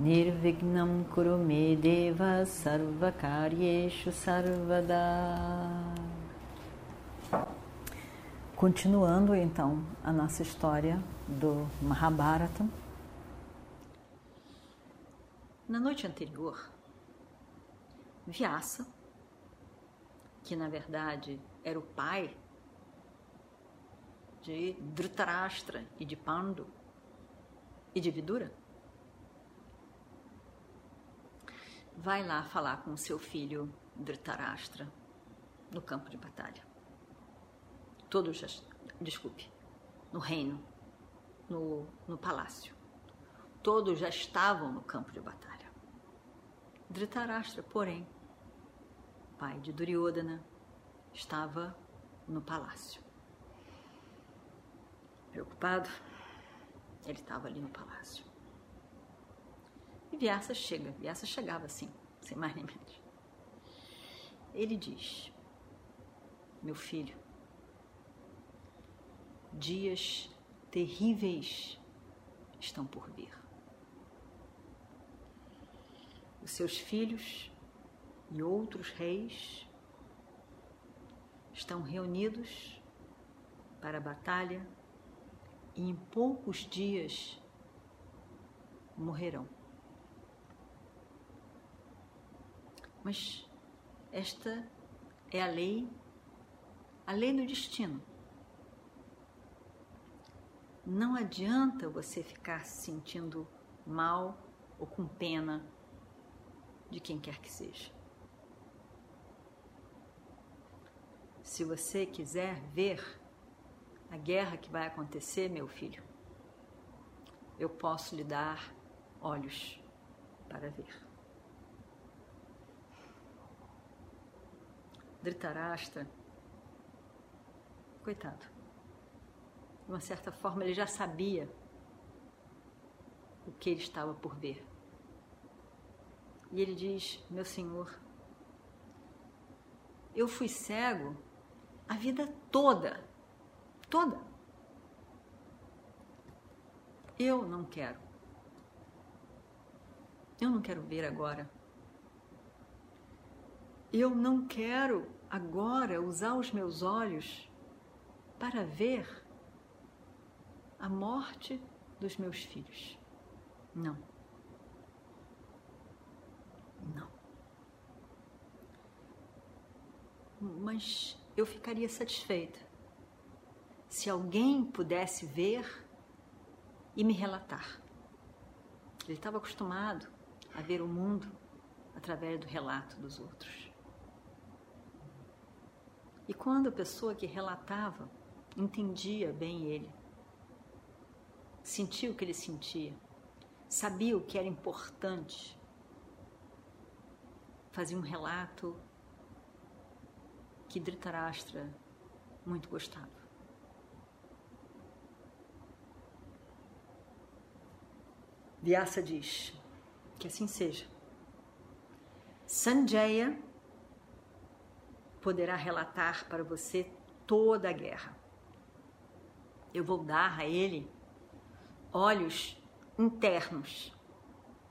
Nirvignam Kurume Deva Sarvakaryeshu Sarvada Continuando então a nossa história do Mahabharata. Na noite anterior, Vyasa, que na verdade era o pai de Dhritarashtra e de Pandu e de Vidura, vai lá falar com seu filho Dhritarashtra no campo de batalha. Todos desculpe, no reino, no, no palácio. Todos já estavam no campo de batalha. Dhritarashtra, porém, pai de Duryodhana, estava no palácio. Preocupado, ele estava ali no palácio. E Vyasa chega, Vyasa chegava assim, sem mais nem menos. Ele diz: Meu filho, dias terríveis estão por vir. Os seus filhos e outros reis estão reunidos para a batalha e em poucos dias morrerão. Mas esta é a lei, a lei do destino. Não adianta você ficar se sentindo mal ou com pena de quem quer que seja. Se você quiser ver a guerra que vai acontecer, meu filho, eu posso lhe dar olhos para ver. Dhritarashtra, coitado, de uma certa forma ele já sabia o que ele estava por ver. E ele diz: Meu senhor, eu fui cego a vida toda toda. Eu não quero. Eu não quero ver agora. Eu não quero agora usar os meus olhos para ver a morte dos meus filhos. Não. Não. Mas eu ficaria satisfeita se alguém pudesse ver e me relatar. Ele estava acostumado a ver o mundo através do relato dos outros. E quando a pessoa que relatava entendia bem ele, sentia o que ele sentia, sabia o que era importante, fazia um relato que Dhritarashtra muito gostava. Vyasa diz que assim seja. Sanjaya poderá relatar para você toda a guerra. Eu vou dar a ele olhos internos,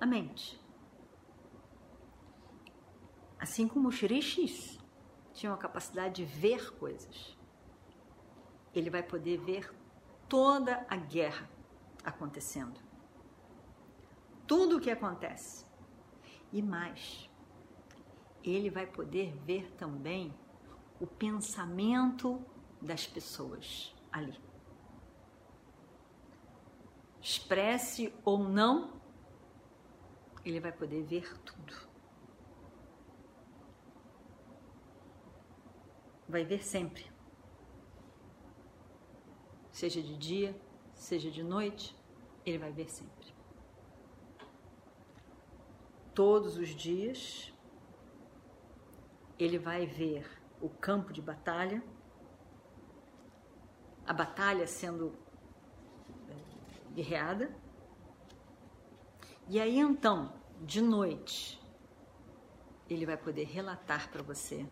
a mente. Assim como os rishis tinham a capacidade de ver coisas, ele vai poder ver toda a guerra acontecendo tudo o que acontece. E mais, ele vai poder ver também o pensamento das pessoas ali. Expresse ou não, ele vai poder ver tudo. Vai ver sempre. Seja de dia, seja de noite, ele vai ver sempre. todos os dias, ele vai ver o campo de batalha, a batalha sendo eh, guerreada, e aí então, de noite, ele vai poder relatar para você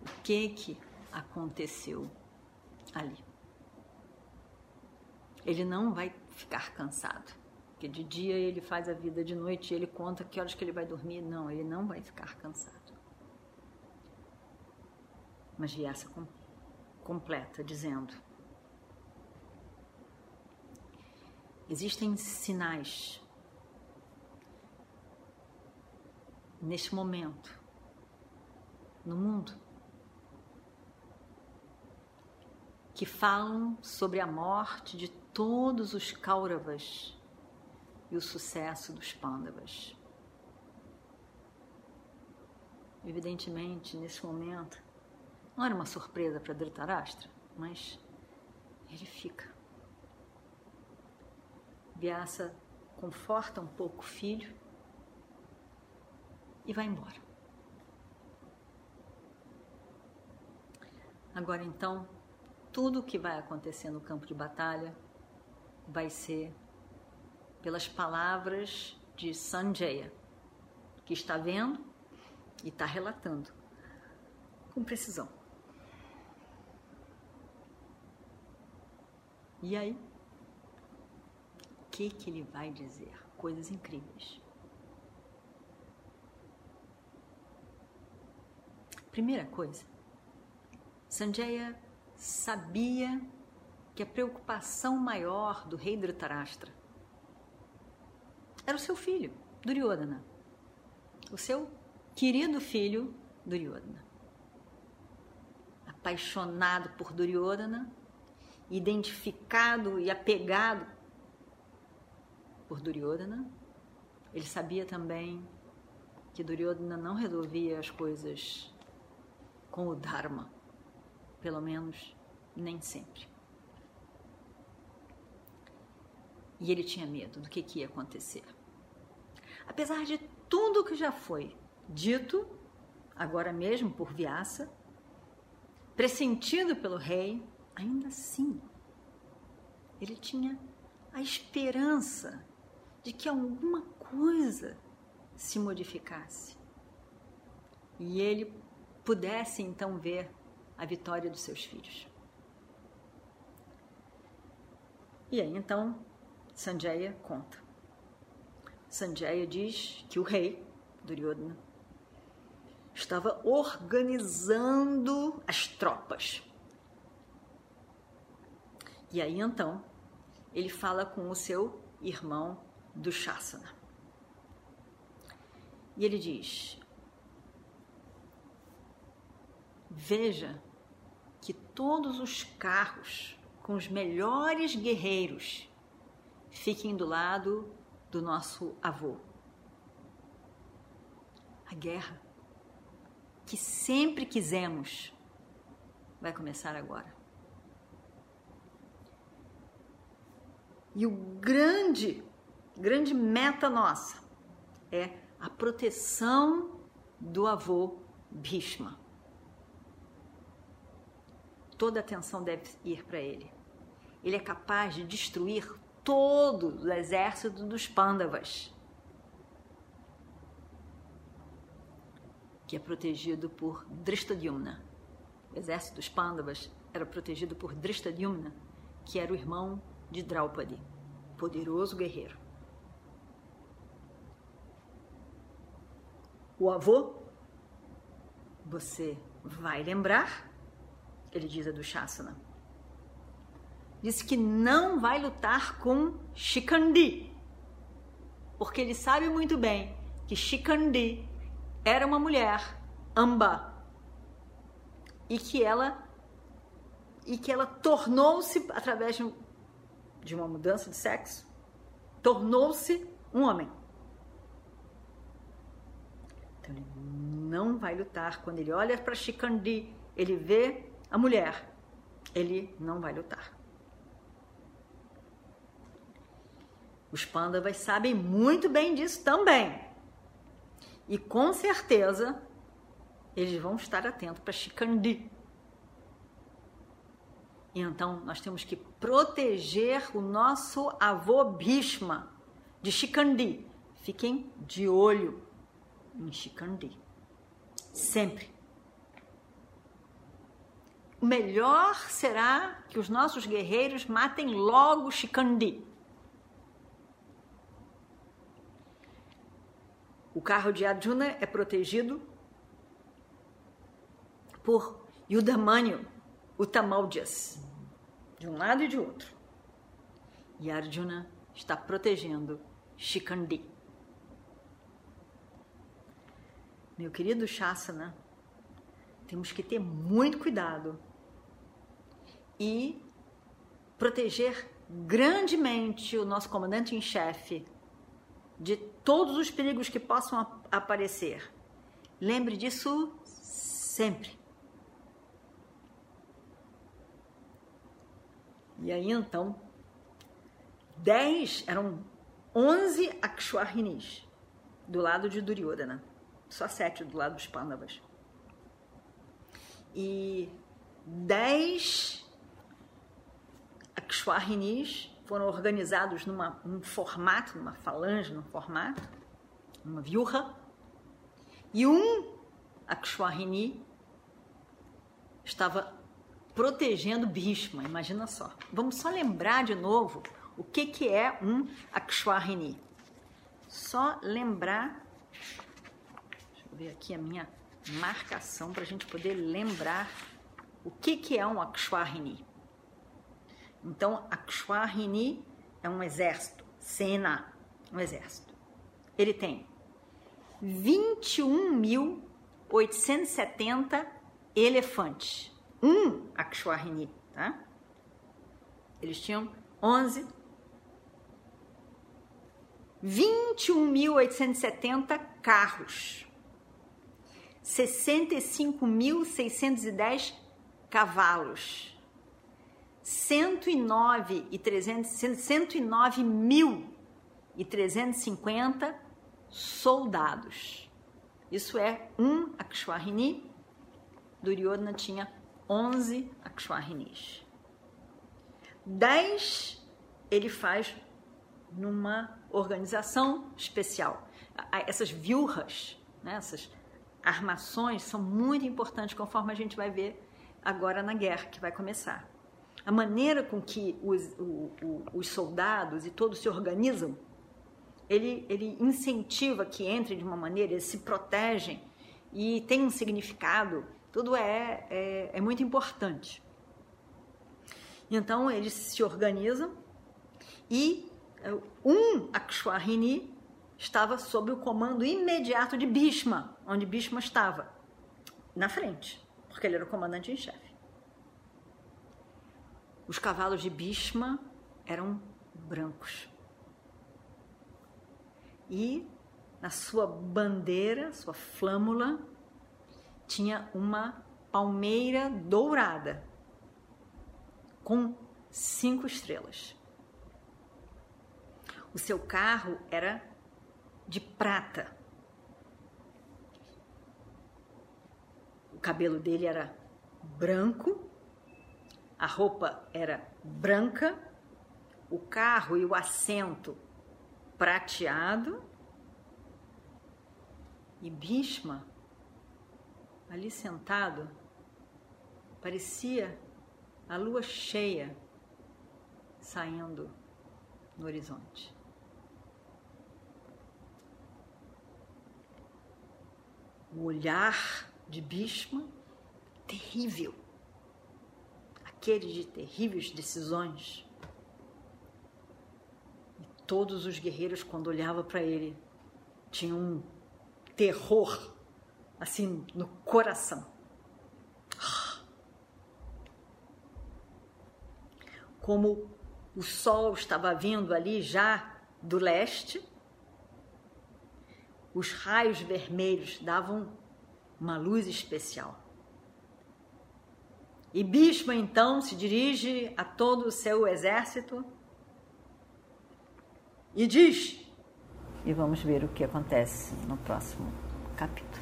o que que aconteceu ali. Ele não vai ficar cansado. Porque de dia ele faz a vida, de noite ele conta que horas que ele vai dormir. Não, ele não vai ficar cansado. Mas Vyasa com, completa, dizendo: Existem sinais neste momento no mundo que falam sobre a morte de todos os Kauravas e o sucesso dos Pandavas. Evidentemente, nesse momento, não era uma surpresa para Dhritarashtra, mas ele fica. Vyasa conforta um pouco o filho e vai embora. Agora então, tudo o que vai acontecer no campo de batalha vai ser pelas palavras de Sanjaya, que está vendo e está relatando com precisão. E aí, o que, que ele vai dizer? Coisas incríveis. Primeira coisa, Sanjaya sabia que a preocupação maior do rei Dhritarashtra era o seu filho, Duryodhana. O seu querido filho, Duryodhana. Apaixonado por Duryodhana, identificado e apegado por Duryodhana, ele sabia também que Duryodhana não resolvia as coisas com o Dharma, pelo menos nem sempre. E ele tinha medo do que, que ia acontecer. Apesar de tudo que já foi dito, agora mesmo por Vyasa, pressentido pelo rei, ainda assim, ele tinha a esperança de que alguma coisa se modificasse e ele pudesse então ver a vitória dos seus filhos. E aí então Sanjaya conta. Sanjaya diz que o rei, Duryodhana, estava organizando as tropas. E aí então ele fala com o seu irmão Dushasana. E ele diz: Veja que todos os carros com os melhores guerreiros fiquem do lado do nosso avô. A guerra que sempre quisemos vai começar agora. E o grande, grande meta nossa é a proteção do avô Bhishma. Toda atenção deve ir para ele. Ele é capaz de destruir todo o exército dos Pandavas, que é protegido por Drishtadyumna. O exército dos Pandavas era protegido por Drishtadyumna, que era o irmão de Draupadi, poderoso guerreiro. O avô, você vai lembrar, ele diz a do Shasana disse que não vai lutar com Shikandi, porque ele sabe muito bem que Shikandi era uma mulher, Amba, e que ela e que ela tornou-se através de, de uma mudança de sexo, tornou-se um homem. Então ele não vai lutar quando ele olha para Shikandi, ele vê a mulher, ele não vai lutar. Os pândavas sabem muito bem disso também. E com certeza eles vão estar atentos para Shikandi. Então nós temos que proteger o nosso avô Bhishma de Shikandi. Fiquem de olho em Shikandi. Sempre. O melhor será que os nossos guerreiros matem logo Shikandi. O carro de Arjuna é protegido por Yudamanyu, o Tamaldias, de um lado e de outro. E Arjuna está protegendo Shikandi. Meu querido Shasana, temos que ter muito cuidado e proteger grandemente o nosso comandante em chefe de todos os perigos que possam aparecer. Lembre disso sempre. E aí então, dez, eram onze Akshwarinis do lado de Duryodhana, só sete do lado dos Pandavas. E dez Akshwarinis foram organizados numa, num formato, numa falange, num formato, numa viurra, e um Akshwarini estava protegendo Bhishma, imagina só. Vamos só lembrar de novo o que, que é um Akshwarini. Só lembrar, deixa eu ver aqui a minha marcação para a gente poder lembrar o que, que é um Akshwarini. Então, Akshwahini é um exército, Sena, um exército. Ele tem 21.870 elefantes. Um Akshwahini, tá? Eles tinham 11 21.870 carros, 65.610 cavalos, 109 e 300, 109 mil e 350 soldados. Isso é um Akshwarini. Duryodhana tinha 11 Akshwarinis. 10 ele faz numa organização especial. Essas viurras, né, essas armações são muito importantes conforme a gente vai ver agora na guerra que vai começar a maneira com que os, o, o, os soldados e todos se organizam, ele, ele incentiva que entrem de uma maneira, eles se protegem e tem um significado, tudo é, é, é muito importante. Então eles se organizam e é, um Akshwarini estava sob o comando imediato de Bhishma, onde Bhishma estava, na frente, porque ele era o comandante em chefe. Os cavalos de Bhishma eram brancos. E na sua bandeira, sua flâmula, tinha uma palmeira dourada com cinco estrelas. O seu carro era de prata. O cabelo dele era branco a roupa era branca, o carro e o assento prateado. E Bhishma, ali sentado, parecia a lua cheia saindo no horizonte. O olhar de Bhishma terrível aquele de terríveis decisões. E todos os guerreiros, quando olhavam para ele, tinham um terror assim no coração. Como o sol estava vindo ali já do leste, os raios vermelhos davam uma luz especial. E Bhishma então se dirige a todo o seu exército e diz. E vamos ver o que acontece no próximo capítulo.